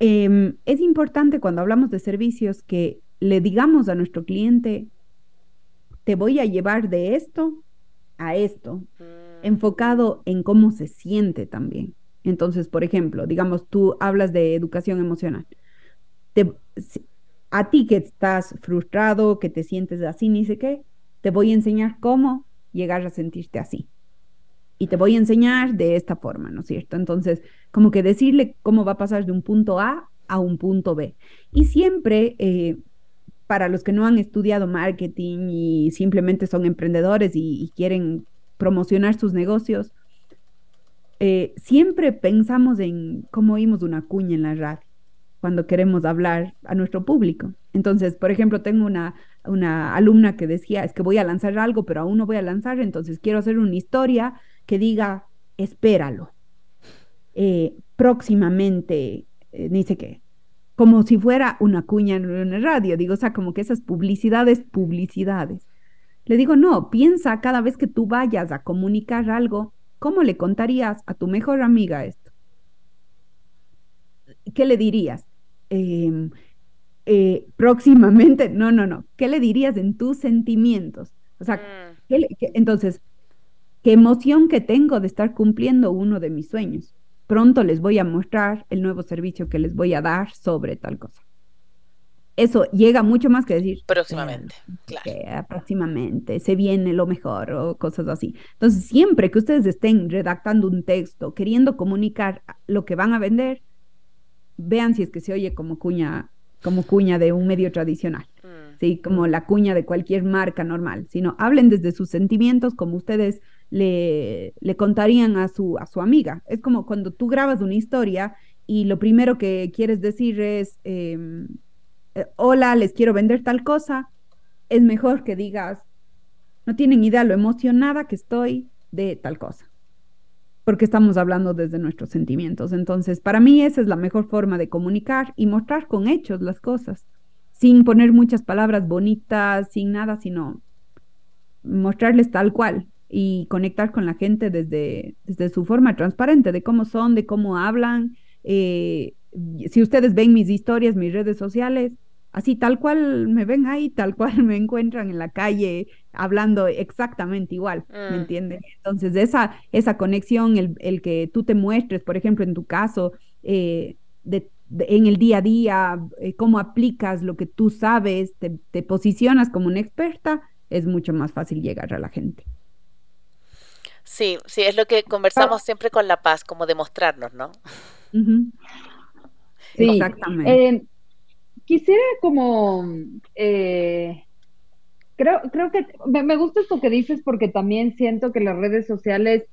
Em, es importante cuando hablamos de servicios que le digamos a nuestro cliente, te voy a llevar de esto a esto, mm. enfocado en cómo se siente también. Entonces, por ejemplo, digamos, tú hablas de educación emocional. a ti que estás frustrado, que te sientes así, ni sé qué, te voy a enseñar cómo llegar a sentirte así y te voy a enseñar de esta forma, ¿no es cierto? Entonces, como que decirle cómo va a pasar de un punto A a un punto B. Y siempre, eh, para los que no han estudiado marketing y simplemente son emprendedores y, quieren promocionar sus negocios, eh, siempre pensamos en cómo oímos una cuña en la radio cuando queremos hablar a nuestro público. Entonces, por ejemplo, tengo una, una alumna que decía, es que voy a lanzar algo, pero aún no voy a lanzar, entonces quiero hacer una historia que diga, espéralo, eh, próximamente, eh, dice que, como si fuera una cuña en una radio, digo, o sea, como que esas publicidades, publicidades. Le digo, no, piensa cada vez que tú vayas a comunicar algo, ¿cómo le contarías a tu mejor amiga esto? ¿Qué le dirías? Em, eh, próximamente, no, no, no, ¿qué le dirías en tus sentimientos? O sea, mm. entonces, qué emoción que tengo de estar cumpliendo uno de mis sueños. Pronto les voy a mostrar el nuevo servicio que les voy a dar sobre tal cosa. Eso llega mucho más que decir. Próximamente, claro. próximamente, se viene lo mejor o cosas así. Entonces, siempre que ustedes estén redactando un texto, queriendo comunicar lo que van a vender, vean si es que se oye como cuña, como cuña de un medio tradicional. Mm. Sí, como la cuña de cualquier marca normal, sino hablen desde sus sentimientos como ustedes le, le contarían a su, a su amiga. Es como cuando tú grabas una historia y lo primero que quieres decir es, em, eh, hola, les quiero vender tal cosa, es mejor que digas, no tienen idea lo emocionada que estoy de tal cosa, porque estamos hablando desde nuestros sentimientos. Entonces, para mí esa es la mejor forma de comunicar y mostrar con hechos las cosas, sin poner muchas palabras bonitas, sin nada, sino mostrarles tal cual y conectar con la gente desde, desde su forma transparente, de cómo son, de cómo hablan. Eh, si ustedes ven mis historias, mis redes sociales, así tal cual me ven ahí, tal cual me encuentran en la calle hablando exactamente igual, ¿me mm. entienden? Entonces, esa, esa conexión, el, el, que tú te muestres, por ejemplo, en tu caso, eh, de, en el día a día, eh, cómo aplicas lo que tú sabes, te, te posicionas como una experta, es mucho más fácil llegar a la gente. Sí, sí, es lo que conversamos siempre con La Paz, como demostrarnos, ¿no? Sí, exactamente. Eh, quisiera como, eh, creo, creo que me, gusta esto que dices porque también siento que las redes sociales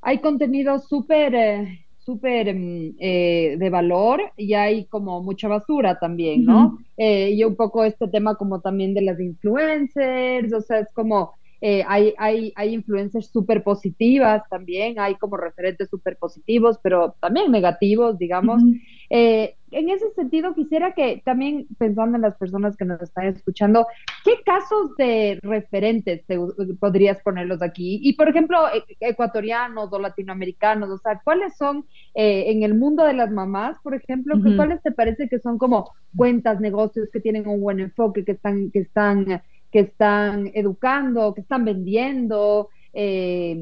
hay contenido súper, eh, súper mm, de valor y hay como mucha basura también, ¿no? y un poco este tema como también de las influencers, o sea, es como eh, hay, hay, hay influencers súper positivas también, hay como referentes súper positivos, pero también negativos, digamos. Eh, en ese sentido, quisiera que también pensando en las personas que nos están escuchando, ¿qué casos de referentes te, podrías ponerlos aquí? Y por ejemplo, e, ecuatorianos o latinoamericanos, o sea, ¿cuáles son eh, en el mundo de las mamás, por ejemplo, cuáles te parece que son como cuentas, negocios que tienen un buen enfoque, que están, que están que están educando, que están vendiendo, eh,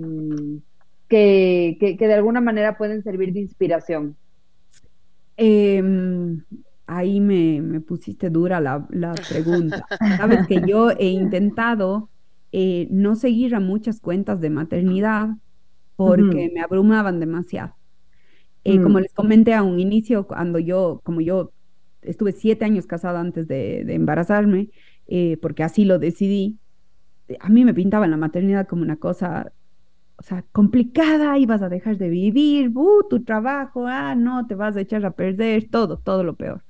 que, de alguna manera pueden servir de inspiración? Em, ahí me, pusiste dura la, pregunta. Sabes que yo he intentado eh, no seguir a muchas cuentas de maternidad porque me abrumaban demasiado. Eh, como mm. les comenté a un inicio, cuando yo, como yo estuve siete años casada antes de, de embarazarme, eh, porque así lo decidí, a mí me pintaba la maternidad como una cosa, o sea, complicada, ibas a dejar de vivir, uh, tu trabajo, ah, no, te vas a echar a perder, todo, todo lo peor.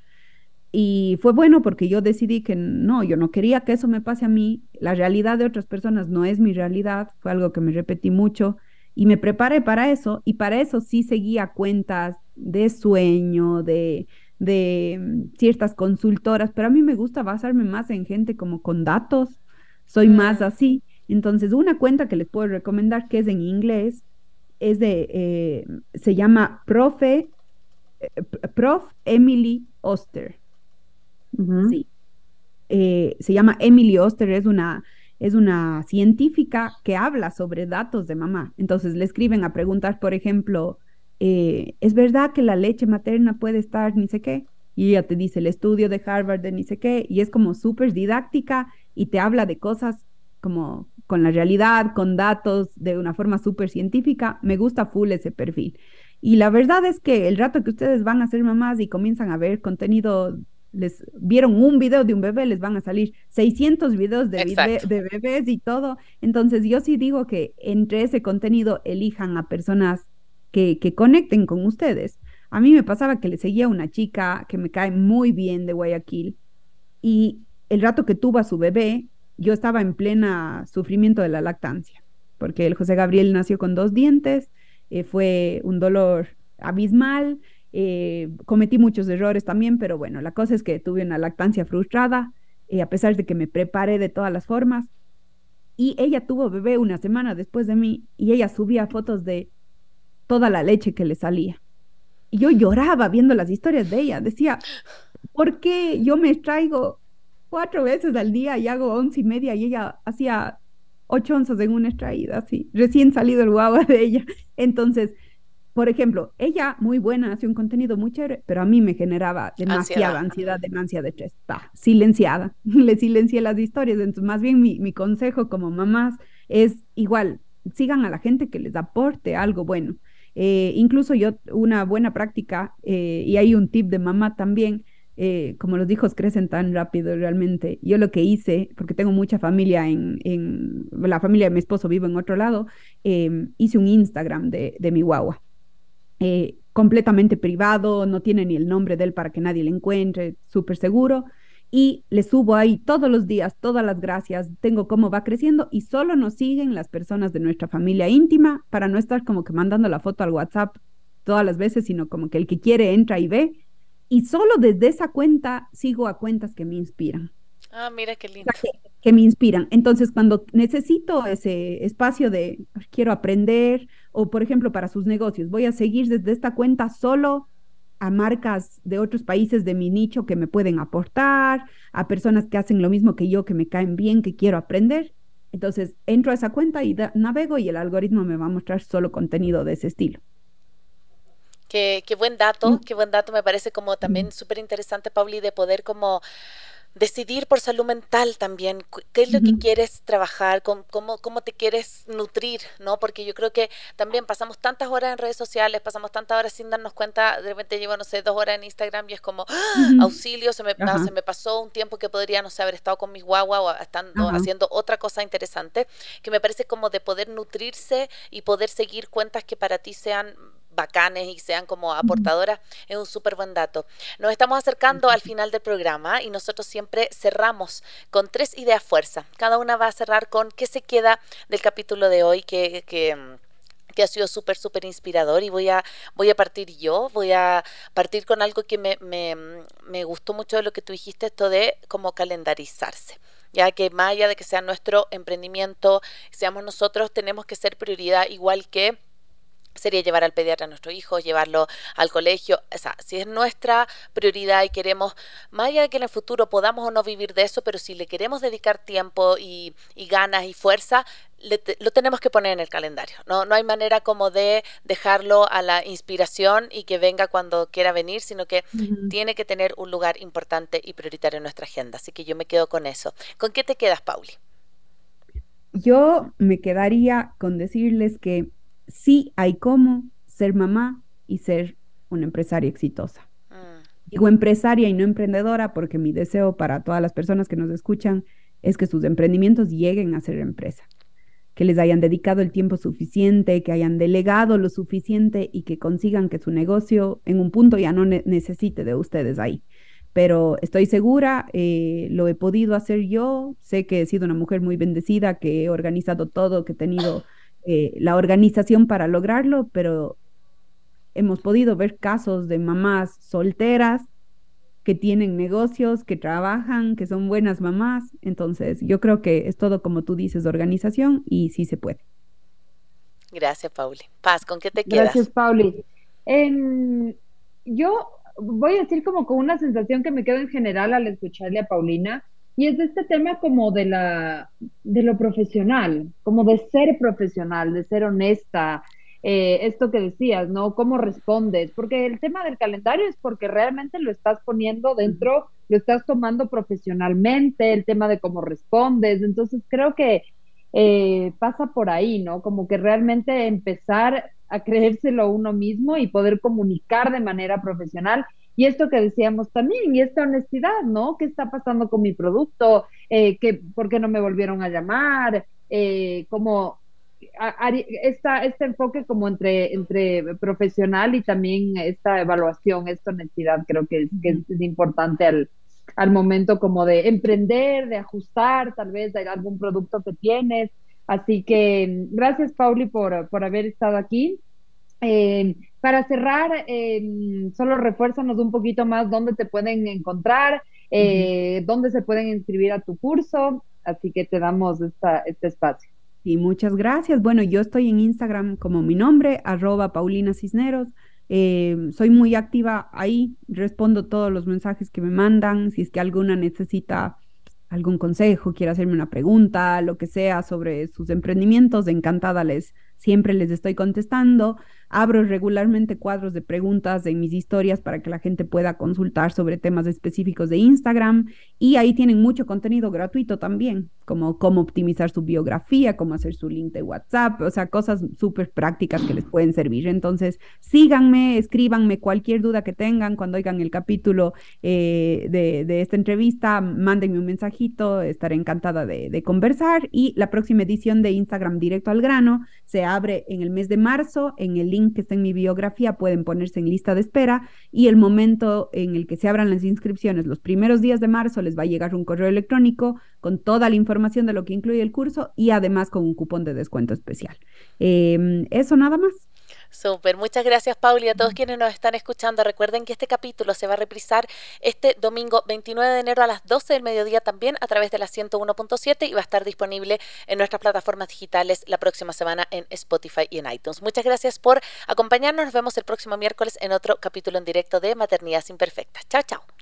y fue bueno porque yo decidí que no, yo no quería que eso me pase a mí. La realidad de otras personas no es mi realidad. Fue algo que me repetí mucho y me preparé para eso. Y para eso sí seguía cuentas de sueño, de, de mm, ciertas consultoras, pero a mí me gusta basarme más en gente como con datos. Soy más así. Entonces, una cuenta que les puedo recomendar que es en inglés es de, eh, se llama Profe, eh, Prof. Emily Oster. Sí. Eh, se llama Emily Oster, es una, es una científica que habla sobre datos de mamá. Entonces le escriben a preguntar, por ejemplo, eh, ¿es verdad que la leche materna puede estar ni sé qué? Y ella te dice el estudio de Harvard de ni sé qué, y es como súper didáctica y te habla de cosas como con la realidad, con datos, de una forma súper científica. Me gusta full ese perfil. Y la verdad es que el rato que ustedes van a ser mamás y comienzan a ver contenido les vieron un video de un bebé, les van a salir 600 videos de, de bebés y todo. Entonces yo sí digo que entre ese contenido elijan a personas que, conecten con ustedes. A mí me pasaba que le seguía una chica que me cae muy bien de Guayaquil y el rato que tuvo a su bebé, yo estaba en plena sufrimiento de la lactancia, porque el José Gabriel nació con dos dientes, eh, fue un dolor abismal, eh, cometí muchos errores también, pero bueno, la cosa es que tuve una lactancia frustrada, eh, a pesar de que me preparé de todas las formas. Y ella tuvo bebé una semana después de mí y ella subía fotos de toda la leche que le salía. Y yo lloraba viendo las historias de ella. Decía, ¿por qué yo me extraigo cuatro veces al día y hago once y media y ella hacía ocho onzas en una extraída, así, recién salido el guagua de ella. Entonces, por ejemplo, ella muy buena, hace un contenido muy chévere, pero a mí me generaba demasiada ansiedad, demasiada estrés. Está silenciada, le silencié las historias. Entonces, más bien mi, mi, consejo como mamás es igual, sigan a la gente que les aporte algo bueno. Eh, incluso yo, una buena práctica, eh, y hay un tip de mamá también, eh, como los hijos crecen tan rápido realmente, yo lo que hice, porque tengo mucha familia en, en la familia de mi esposo vivo en otro lado, hice un Instagram de, de mi guagua completamente privado, no tiene ni el nombre de él para que nadie le encuentre, súper seguro. Y le subo ahí todos los días, todas las gracias, tengo cómo va creciendo y solo nos siguen las personas de nuestra familia íntima para no estar como que mandando la foto al WhatsApp todas las veces, sino como que el que quiere entra y ve. Y solo desde esa cuenta sigo a cuentas que me inspiran. Ah, mira qué lindo. que, me inspiran. Entonces, cuando necesito ese espacio de quiero aprender, o por ejemplo, para sus negocios, voy a seguir desde esta cuenta solo a marcas de otros países de mi nicho que me pueden aportar, a personas que hacen lo mismo que yo, que me caen bien, que quiero aprender. Entonces, entro a esa cuenta y navego y el algoritmo me va a mostrar solo contenido de ese estilo. Qué, qué buen dato, mm. qué buen dato. Me parece como también mm. súper interesante, Pauli, de poder como decidir por salud mental también, qué es lo que quieres trabajar, cómo, cómo te quieres nutrir, ¿no? Porque yo creo que también pasamos tantas horas en redes sociales, pasamos tantas horas sin darnos cuenta, de repente llevo, no sé, dos horas en Instagram y es como, ¡Ah! auxilio, se me, se me pasó un tiempo que podría, no sé, haber estado con mis guagua o estando haciendo otra cosa interesante, que me parece como de poder nutrirse y poder seguir cuentas que para ti sean bacanes y sean como aportadoras, es un súper buen dato. Nos estamos acercando al final del programa y nosotros siempre cerramos con tres ideas fuerza. Cada una va a cerrar con qué se queda del capítulo de hoy que... que ha sido súper, súper inspirador y voy a, voy a partir yo, voy a partir con algo que me, me, me gustó mucho de lo que tú dijiste, esto de como calendarizarse ya que más allá de que sea nuestro emprendimiento, seamos nosotros, tenemos que ser prioridad igual que sería llevar al pediatra a nuestro hijo, llevarlo al colegio. O sea, si es nuestra prioridad y queremos, más allá de que en el futuro podamos o no vivir de eso, pero si le queremos dedicar tiempo y, ganas y fuerza, lo tenemos que poner en el calendario. ¿no? no hay manera como de dejarlo a la inspiración y que venga cuando quiera venir, sino que tiene que tener un lugar importante y prioritario en nuestra agenda. Así que yo me quedo con eso. ¿Con qué te quedas, Pauli? Yo me quedaría con decirles que sí hay cómo ser mamá y ser una empresaria exitosa. Mm. Digo empresaria y no emprendedora porque mi deseo para todas las personas que nos escuchan es que sus emprendimientos lleguen a ser empresa, que les hayan dedicado el tiempo suficiente, que hayan delegado lo suficiente y que consigan que su negocio en un punto ya no necesite de ustedes ahí. pero estoy segura, eh, lo he podido hacer yo, sé que he sido una mujer muy bendecida, que he organizado todo, que he tenido eh, la organización para lograrlo, pero hemos podido ver casos de mamás solteras que tienen negocios, que trabajan, que son buenas mamás. Entonces, yo creo que es todo como tú dices, organización y sí se puede. Gracias, Pauli. Paz, ¿con qué te quedas? Gracias, Pauli. yo voy a decir como con una sensación que me quedo en general al escucharle a Paulina, y es de este tema como de la de lo profesional, como de ser profesional, de ser honesta, eh, esto que decías, ¿no? ¿Cómo respondes? Porque el tema del calendario es porque realmente lo estás poniendo dentro, lo estás tomando profesionalmente, el tema de cómo respondes. Entonces creo que eh, pasa por ahí, ¿no? Como que realmente empezar a creérselo uno mismo y poder comunicar de manera profesional. Y esto que decíamos también, y esta honestidad, ¿no? ¿Qué está pasando con mi producto? Eh, ¿Por qué no me volvieron a llamar? Eh, como esta, este enfoque como entre, entre profesional y también esta evaluación, esta honestidad creo que es, que es importante al, al momento como de emprender, de ajustar tal vez de algún producto que tienes. Así que gracias Pauli por, por haber estado aquí. Eh, para cerrar, eh, solo refuérzanos un poquito más dónde te pueden encontrar, eh, dónde se pueden inscribir a tu curso. Así que te damos esta, este espacio. Y muchas gracias. Bueno, yo estoy en Instagram como mi nombre, arroba Paulina Cisneros. Eh, soy muy activa ahí, respondo todos los mensajes que me mandan. Si es que alguna necesita algún consejo, quiere hacerme una pregunta, lo que sea sobre sus emprendimientos, encantada les, siempre les estoy contestando. Abro regularmente cuadros de preguntas en mis historias para que la gente pueda consultar sobre temas específicos de Instagram y ahí tienen mucho contenido gratuito también, como cómo optimizar su biografía, cómo hacer su link de WhatsApp, o sea, cosas súper prácticas que les pueden servir. Entonces, síganme, escríbanme cualquier duda que tengan cuando oigan el capítulo eh, de, esta entrevista, mándenme un mensajito, estaré encantada de, de conversar y la próxima edición de Instagram directo al grano se abre en el mes de marzo en el link que está en mi biografía, pueden ponerse en lista de espera y el momento en el que se abran las inscripciones, los primeros días de marzo, les va a llegar un correo electrónico con toda la información de lo que incluye el curso y además con un cupón de descuento especial. Em, eso nada más. Súper, muchas gracias Pauli. A todos quienes nos están escuchando, recuerden que este capítulo se va a reprisar este domingo 29 de enero a las 12 del mediodía también a través de la 101.7 y va a estar disponible en nuestras plataformas digitales la próxima semana en Spotify y en iTunes. Muchas gracias por acompañarnos. Nos vemos el próximo miércoles en otro capítulo en directo de Maternidad Imperfecta. Chao, chao.